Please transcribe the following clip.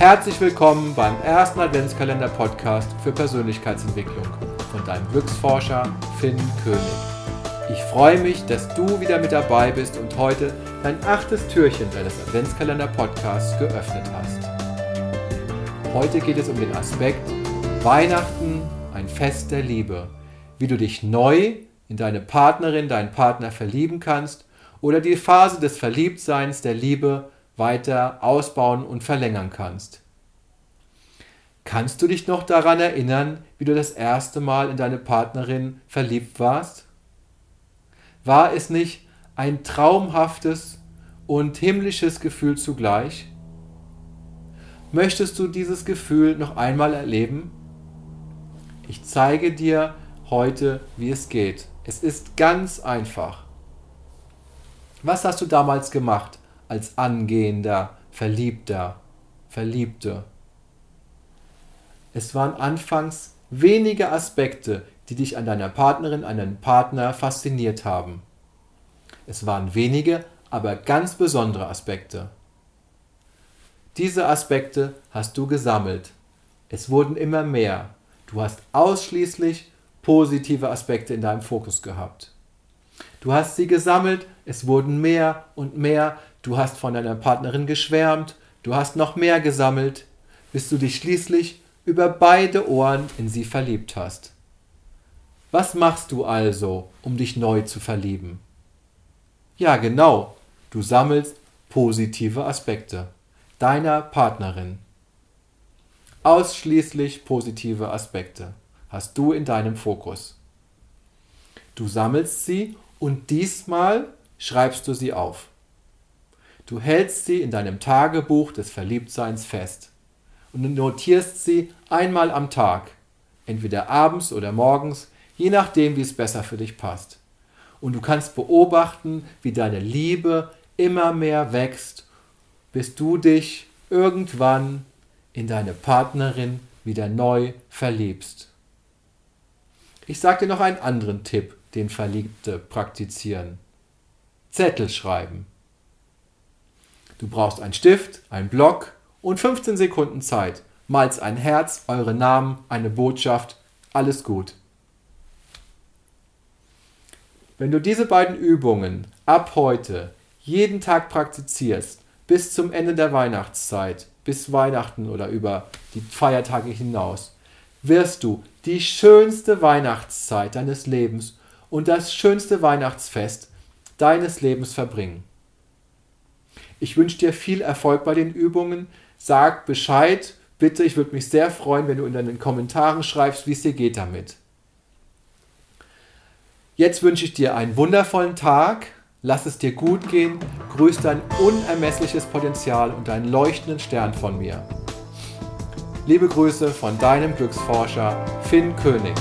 Herzlich willkommen beim ersten Adventskalender-Podcast für Persönlichkeitsentwicklung von deinem Glücksforscher Finn König. Ich freue mich, dass du wieder mit dabei bist und heute dein achtes Türchen deines Adventskalender-Podcasts geöffnet hast. Heute geht es um den Aspekt Weihnachten, ein Fest der Liebe, wie du dich neu in deine Partnerin, deinen Partner verlieben kannst oder die Phase des Verliebtseins, der Liebe weiter ausbauen und verlängern kannst. Kannst du dich noch daran erinnern, wie du das erste Mal in deine Partnerin verliebt warst? War es nicht ein traumhaftes und himmlisches Gefühl zugleich? Möchtest du dieses Gefühl noch einmal erleben? Ich zeige dir heute, wie es geht. Es ist ganz einfach. Was hast du damals gemacht als angehender, verliebter, Verliebte? Es waren anfangs wenige Aspekte, die dich an deiner Partnerin, an deinem Partner fasziniert haben. Es waren wenige, aber ganz besondere Aspekte. Diese Aspekte hast du gesammelt. Es wurden immer mehr. Du hast ausschließlich positive Aspekte in deinem Fokus gehabt. Du hast sie gesammelt, es wurden mehr und mehr, du hast von deiner Partnerin geschwärmt, du hast noch mehr gesammelt, bis du dich schließlich über beide Ohren in sie verliebt hast. Was machst du also, um dich neu zu verlieben? Ja, genau, du sammelst positive Aspekte deiner Partnerin. Ausschließlich positive Aspekte hast du in deinem Fokus. Du sammelst sie und diesmal schreibst du sie auf. Du hältst sie in deinem Tagebuch des Verliebtseins fest und notierst sie einmal am Tag, entweder abends oder morgens, je nachdem, wie es besser für dich passt. Und du kannst beobachten, wie deine Liebe immer mehr wächst, bis du dich irgendwann in deine Partnerin wieder neu verliebst. Ich sage dir noch einen anderen Tipp, den Verliebte praktizieren. Zettel schreiben. Du brauchst einen Stift, einen Block und 15 Sekunden Zeit. Malst ein Herz, eure Namen, eine Botschaft, alles gut. Wenn du diese beiden Übungen ab heute jeden Tag praktizierst, bis zum Ende der Weihnachtszeit, bis Weihnachten oder über die Feiertage hinaus, wirst du die schönste Weihnachtszeit deines Lebens und das schönste Weihnachtsfest deines Lebens verbringen. Ich wünsche dir viel Erfolg bei den Übungen. Sag Bescheid, bitte. Ich würde mich sehr freuen, wenn du in deinen Kommentaren schreibst, wie es dir geht damit. Jetzt wünsche ich dir einen wundervollen Tag. Lass es dir gut gehen. Grüß dein unermessliches Potenzial und deinen leuchtenden Stern von mir. Liebe Grüße von deinem Glücksforscher Finn König.